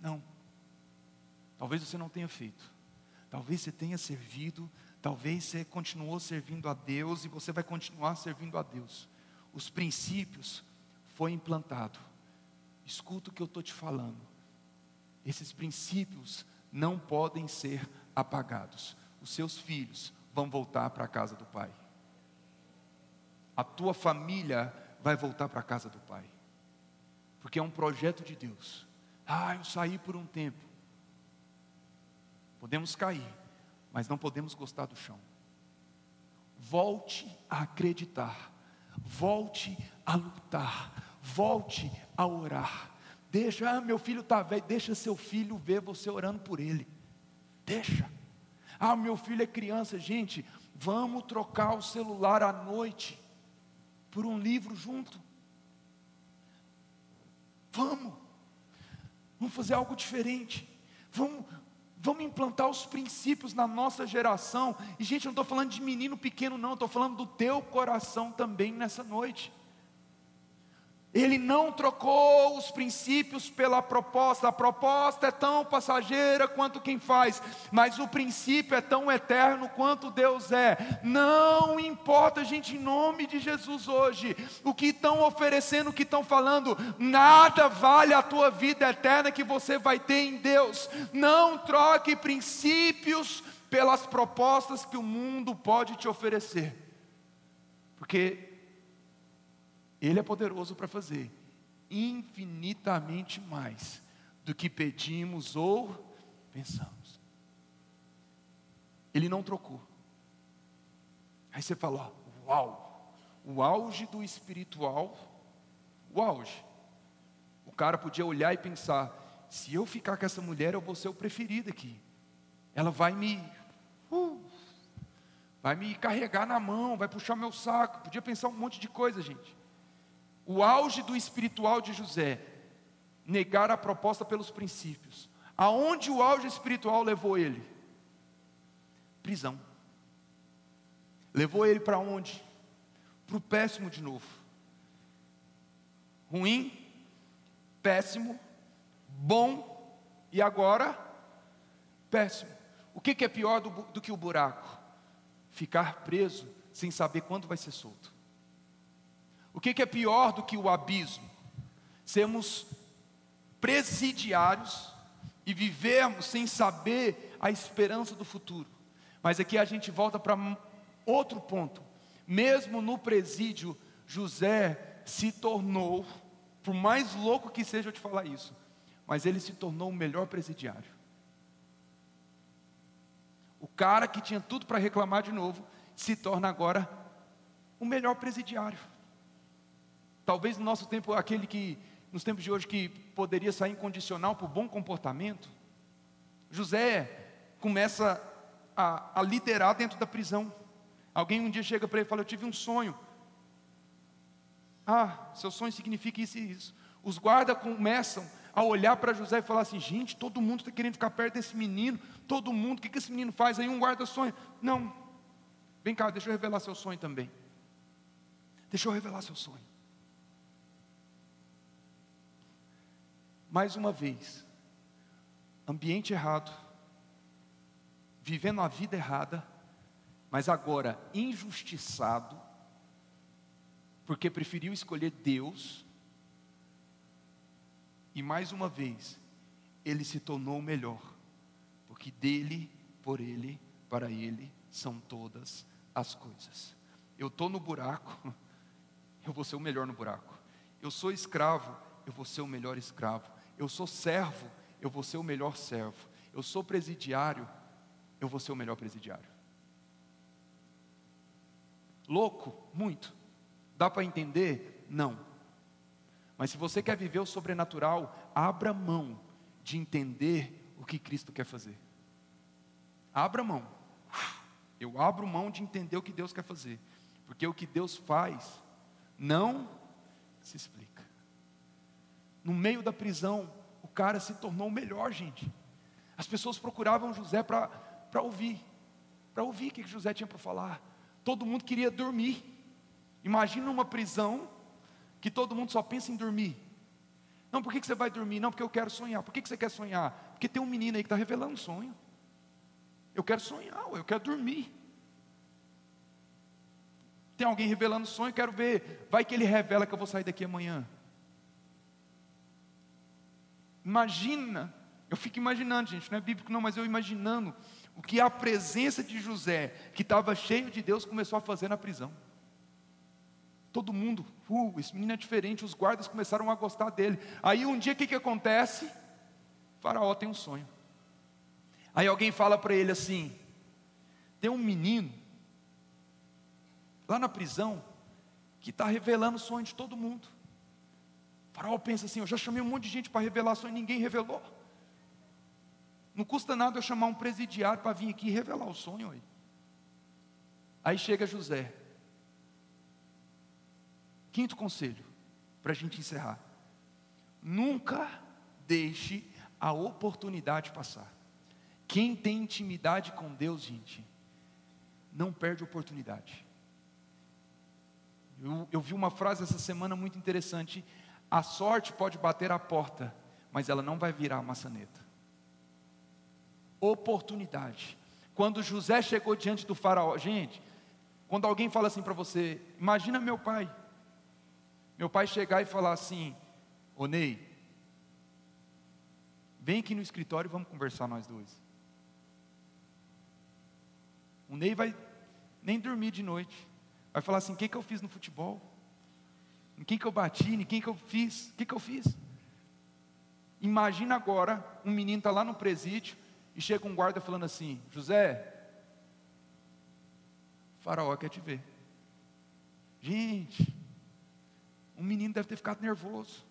Não. Talvez você não tenha feito. Talvez você tenha servido. Talvez você continuou servindo a Deus e você vai continuar servindo a Deus. Os princípios foi implantado. Escuta o que eu estou te falando. Esses princípios não podem ser apagados. Os seus filhos vão voltar para a casa do pai. A tua família vai voltar para a casa do pai. Porque é um projeto de Deus. Ah, eu saí por um tempo. Podemos cair, mas não podemos gostar do chão. Volte a acreditar. Volte a lutar. Volte a orar Deixa, ah, meu filho está velho, deixa seu filho ver você orando por ele. Deixa. Ah, meu filho é criança, gente, vamos trocar o celular à noite por um livro junto. Vamos. Vamos fazer algo diferente. Vamos, vamos implantar os princípios na nossa geração. E, gente, eu não estou falando de menino pequeno, não, estou falando do teu coração também nessa noite. Ele não trocou os princípios pela proposta. A proposta é tão passageira quanto quem faz, mas o princípio é tão eterno quanto Deus é. Não importa, gente, em nome de Jesus hoje, o que estão oferecendo, o que estão falando, nada vale a tua vida eterna que você vai ter em Deus. Não troque princípios pelas propostas que o mundo pode te oferecer. Porque ele é poderoso para fazer infinitamente mais do que pedimos ou pensamos. Ele não trocou. Aí você fala, uau, o auge do espiritual, o auge. O cara podia olhar e pensar: se eu ficar com essa mulher, eu vou ser o preferido aqui. Ela vai me, uh, vai me carregar na mão, vai puxar meu saco. Podia pensar um monte de coisa, gente o auge do espiritual de José, negar a proposta pelos princípios. Aonde o auge espiritual levou ele? Prisão. Levou ele para onde? Para o péssimo de novo. Ruim, péssimo, bom e agora péssimo. O que, que é pior do, do que o buraco? Ficar preso sem saber quando vai ser solto. O que, que é pior do que o abismo? Sermos presidiários e vivermos sem saber a esperança do futuro. Mas aqui a gente volta para outro ponto. Mesmo no presídio, José se tornou, por mais louco que seja eu te falar isso, mas ele se tornou o melhor presidiário. O cara que tinha tudo para reclamar de novo, se torna agora o melhor presidiário. Talvez no nosso tempo, aquele que, nos tempos de hoje, que poderia sair incondicional por bom comportamento. José começa a, a liderar dentro da prisão. Alguém um dia chega para ele e fala: Eu tive um sonho. Ah, seu sonho significa isso e isso. Os guardas começam a olhar para José e falar assim: gente, todo mundo está querendo ficar perto desse menino, todo mundo, o que, que esse menino faz? Aí um guarda sonha. Não, vem cá, deixa eu revelar seu sonho também. Deixa eu revelar seu sonho. Mais uma vez, ambiente errado, vivendo a vida errada, mas agora injustiçado, porque preferiu escolher Deus, e mais uma vez, ele se tornou o melhor, porque dele, por ele, para ele são todas as coisas. Eu estou no buraco, eu vou ser o melhor no buraco. Eu sou escravo, eu vou ser o melhor escravo. Eu sou servo, eu vou ser o melhor servo. Eu sou presidiário, eu vou ser o melhor presidiário. Louco? Muito. Dá para entender? Não. Mas se você quer viver o sobrenatural, abra mão de entender o que Cristo quer fazer. Abra mão. Eu abro mão de entender o que Deus quer fazer. Porque o que Deus faz não se explica. No meio da prisão, o cara se tornou o melhor, gente. As pessoas procuravam José para ouvir, para ouvir o que José tinha para falar. Todo mundo queria dormir. Imagina uma prisão que todo mundo só pensa em dormir. Não, por que você vai dormir? Não, porque eu quero sonhar. Por que você quer sonhar? Porque tem um menino aí que está revelando um sonho. Eu quero sonhar, eu quero dormir. Tem alguém revelando sonho, quero ver. Vai que ele revela que eu vou sair daqui amanhã. Imagina, eu fico imaginando, gente, não é bíblico não, mas eu imaginando o que a presença de José, que estava cheio de Deus, começou a fazer na prisão. Todo mundo, uh, esse menino é diferente, os guardas começaram a gostar dele. Aí um dia o que, que acontece? O faraó tem um sonho. Aí alguém fala para ele assim: tem um menino lá na prisão que está revelando o sonho de todo mundo. Faraó pensa assim: eu já chamei um monte de gente para revelar sonho, ninguém revelou. Não custa nada eu chamar um presidiário para vir aqui e revelar o sonho aí. Aí chega José. Quinto conselho, para a gente encerrar. Nunca deixe a oportunidade passar. Quem tem intimidade com Deus, gente, não perde oportunidade. Eu, eu vi uma frase essa semana muito interessante. A sorte pode bater a porta, mas ela não vai virar a maçaneta. Oportunidade. Quando José chegou diante do faraó, gente, quando alguém fala assim para você, imagina meu pai. Meu pai chegar e falar assim: Ô Ney, vem aqui no escritório e vamos conversar nós dois. O Ney vai nem dormir de noite. Vai falar assim: o que, que eu fiz no futebol? Em quem que eu bati? Em quem que eu fiz? O que, que eu fiz? Imagina agora, um menino está lá no presídio e chega um guarda falando assim: José, faraó quer te ver. Gente, um menino deve ter ficado nervoso,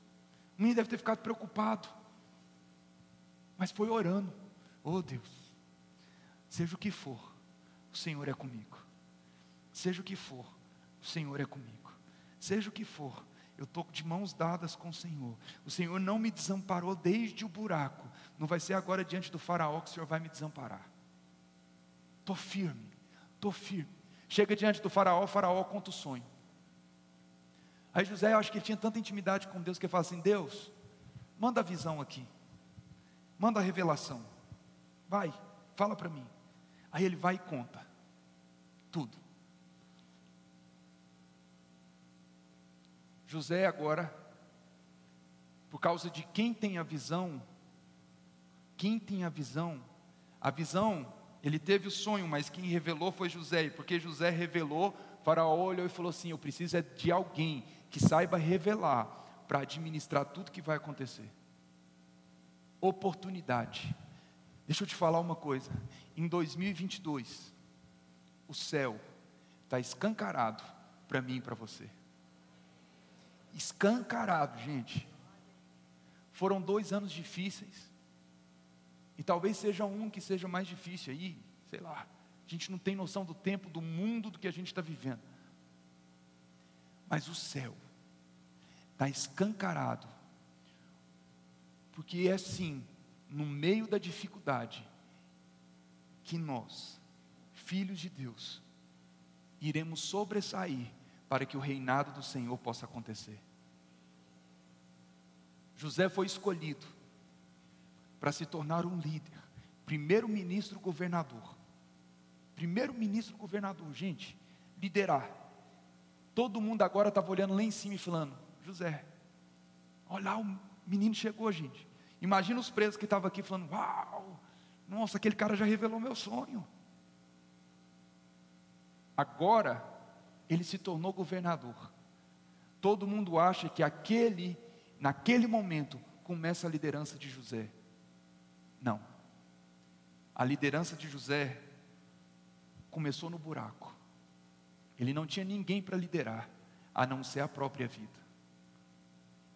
um menino deve ter ficado preocupado, mas foi orando: Oh Deus, seja o que for, o Senhor é comigo. Seja o que for, o Senhor é comigo. Seja o que for, eu estou de mãos dadas com o Senhor. O Senhor não me desamparou desde o buraco. Não vai ser agora diante do faraó que o Senhor vai me desamparar. Estou firme, estou firme. Chega diante do faraó, o faraó conta o sonho. Aí José, eu acho que ele tinha tanta intimidade com Deus que ele fala assim: Deus, manda a visão aqui, manda a revelação, vai, fala para mim. Aí ele vai e conta tudo. José agora, por causa de quem tem a visão, quem tem a visão, a visão, ele teve o sonho, mas quem revelou foi José, e porque José revelou, Faraó olhou e falou assim: Eu preciso é de alguém que saiba revelar para administrar tudo que vai acontecer. Oportunidade. Deixa eu te falar uma coisa. Em 2022, o céu está escancarado para mim e para você. Escancarado, gente. Foram dois anos difíceis. E talvez seja um que seja mais difícil aí, sei lá. A gente não tem noção do tempo, do mundo, do que a gente está vivendo. Mas o céu está escancarado. Porque é assim, no meio da dificuldade, que nós, filhos de Deus, iremos sobressair para que o reinado do Senhor possa acontecer. José foi escolhido para se tornar um líder, primeiro-ministro governador. Primeiro-ministro governador, gente, liderar. Todo mundo agora estava olhando lá em cima e falando: José, olha lá, o menino chegou, gente. Imagina os presos que estavam aqui falando: Uau, nossa, aquele cara já revelou meu sonho. Agora, ele se tornou governador. Todo mundo acha que aquele, naquele momento, começa a liderança de José. Não. A liderança de José começou no buraco. Ele não tinha ninguém para liderar, a não ser a própria vida.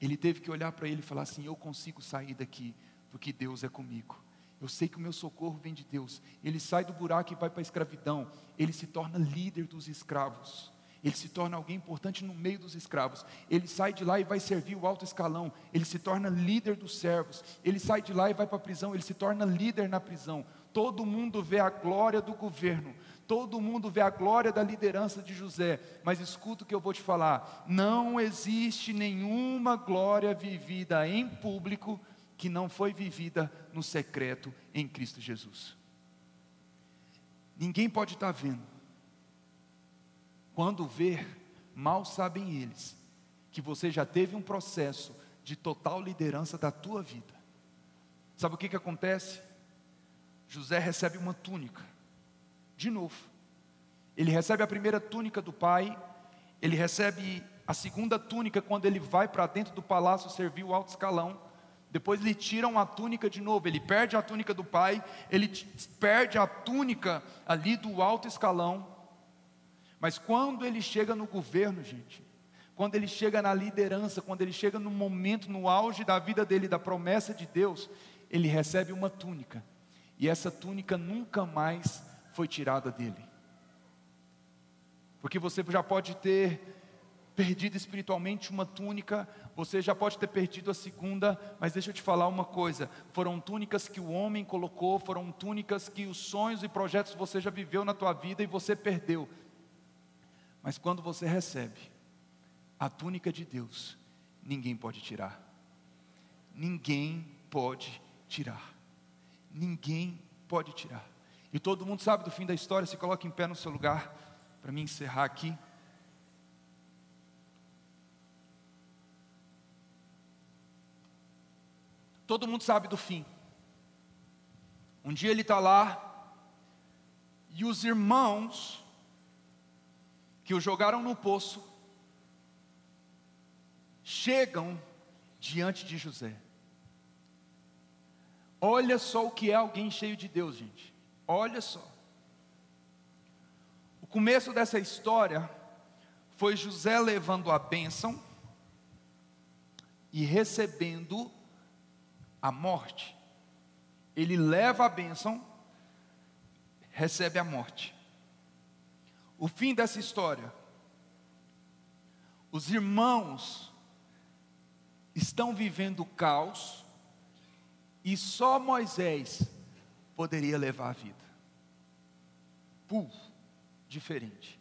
Ele teve que olhar para ele e falar assim: Eu consigo sair daqui, porque Deus é comigo. Eu sei que o meu socorro vem de Deus. Ele sai do buraco e vai para a escravidão. Ele se torna líder dos escravos. Ele se torna alguém importante no meio dos escravos. Ele sai de lá e vai servir o alto escalão. Ele se torna líder dos servos. Ele sai de lá e vai para a prisão. Ele se torna líder na prisão. Todo mundo vê a glória do governo. Todo mundo vê a glória da liderança de José, mas escuta o que eu vou te falar: não existe nenhuma glória vivida em público que não foi vivida no secreto em Cristo Jesus. Ninguém pode estar vendo. Quando ver, mal sabem eles que você já teve um processo de total liderança da tua vida. Sabe o que, que acontece? José recebe uma túnica de novo. Ele recebe a primeira túnica do pai, ele recebe a segunda túnica quando ele vai para dentro do palácio servir o alto escalão. Depois lhe tiram a túnica de novo, ele perde a túnica do pai, ele perde a túnica ali do alto escalão. Mas quando ele chega no governo, gente, quando ele chega na liderança, quando ele chega no momento, no auge da vida dele, da promessa de Deus, ele recebe uma túnica. E essa túnica nunca mais foi tirada dele. Porque você já pode ter perdido espiritualmente uma túnica, você já pode ter perdido a segunda, mas deixa eu te falar uma coisa: foram túnicas que o homem colocou, foram túnicas que os sonhos e projetos você já viveu na tua vida e você perdeu. Mas quando você recebe a túnica de Deus, ninguém pode tirar. Ninguém pode tirar. Ninguém pode tirar. E todo mundo sabe do fim da história, se coloca em pé no seu lugar, para mim encerrar aqui. Todo mundo sabe do fim. Um dia ele está lá, e os irmãos que o jogaram no poço chegam diante de José. Olha só o que é alguém cheio de Deus, gente. Olha só. O começo dessa história foi José levando a bênção e recebendo a morte. Ele leva a bênção, recebe a morte. O fim dessa história. Os irmãos estão vivendo caos e só Moisés poderia levar a vida. Puf, diferente.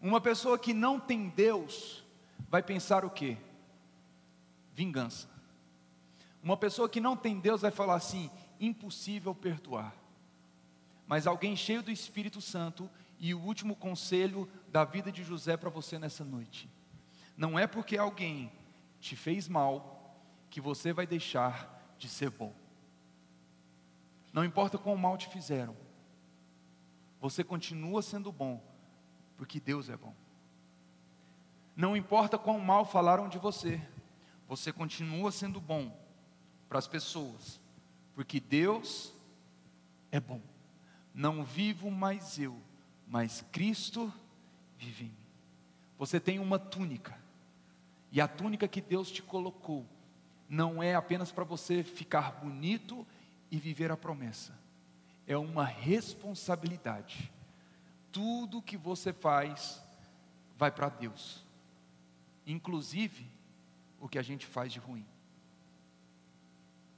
Uma pessoa que não tem Deus vai pensar o quê? Vingança. Uma pessoa que não tem Deus vai falar assim: impossível perdoar. Mas alguém cheio do Espírito Santo, e o último conselho da vida de José para você nessa noite: não é porque alguém te fez mal que você vai deixar de ser bom. Não importa quão mal te fizeram, você continua sendo bom, porque Deus é bom. Não importa quão mal falaram de você, você continua sendo bom para as pessoas, porque Deus é bom. Não vivo mais eu, mas Cristo vive em mim. Você tem uma túnica, e a túnica que Deus te colocou não é apenas para você ficar bonito e viver a promessa, é uma responsabilidade. Tudo que você faz vai para Deus, inclusive o que a gente faz de ruim.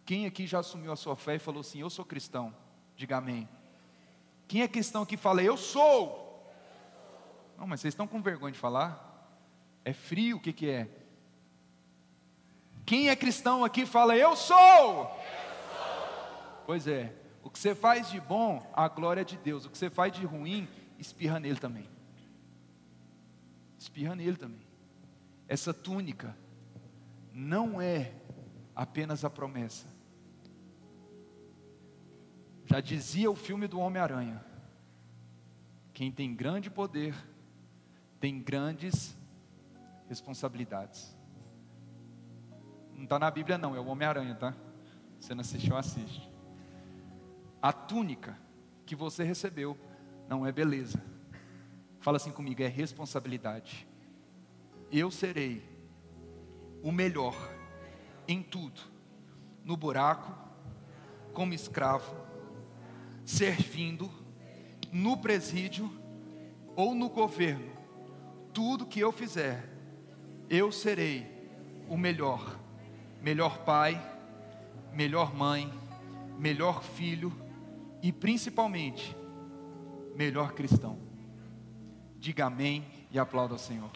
Quem aqui já assumiu a sua fé e falou assim: Eu sou cristão? Diga amém. Quem é cristão que fala, Eu sou? Não, mas vocês estão com vergonha de falar? É frio, o que, que é? Quem é cristão aqui fala, Eu sou! Eu sou. Pois é, o que você faz de bom, a glória é de Deus. O que você faz de ruim, espirra nele também. Espirra nele também. Essa túnica não é apenas a promessa. Já dizia o filme do Homem-Aranha: quem tem grande poder tem grandes responsabilidades. Não está na Bíblia, não, é o Homem-Aranha, tá? Você não assistiu, assiste. A túnica que você recebeu não é beleza. Fala assim comigo, é responsabilidade. Eu serei o melhor em tudo, no buraco, como escravo, servindo, no presídio ou no governo. Tudo que eu fizer, eu serei o melhor, melhor pai, melhor mãe, melhor filho e principalmente, melhor cristão. Diga amém e aplauda ao Senhor.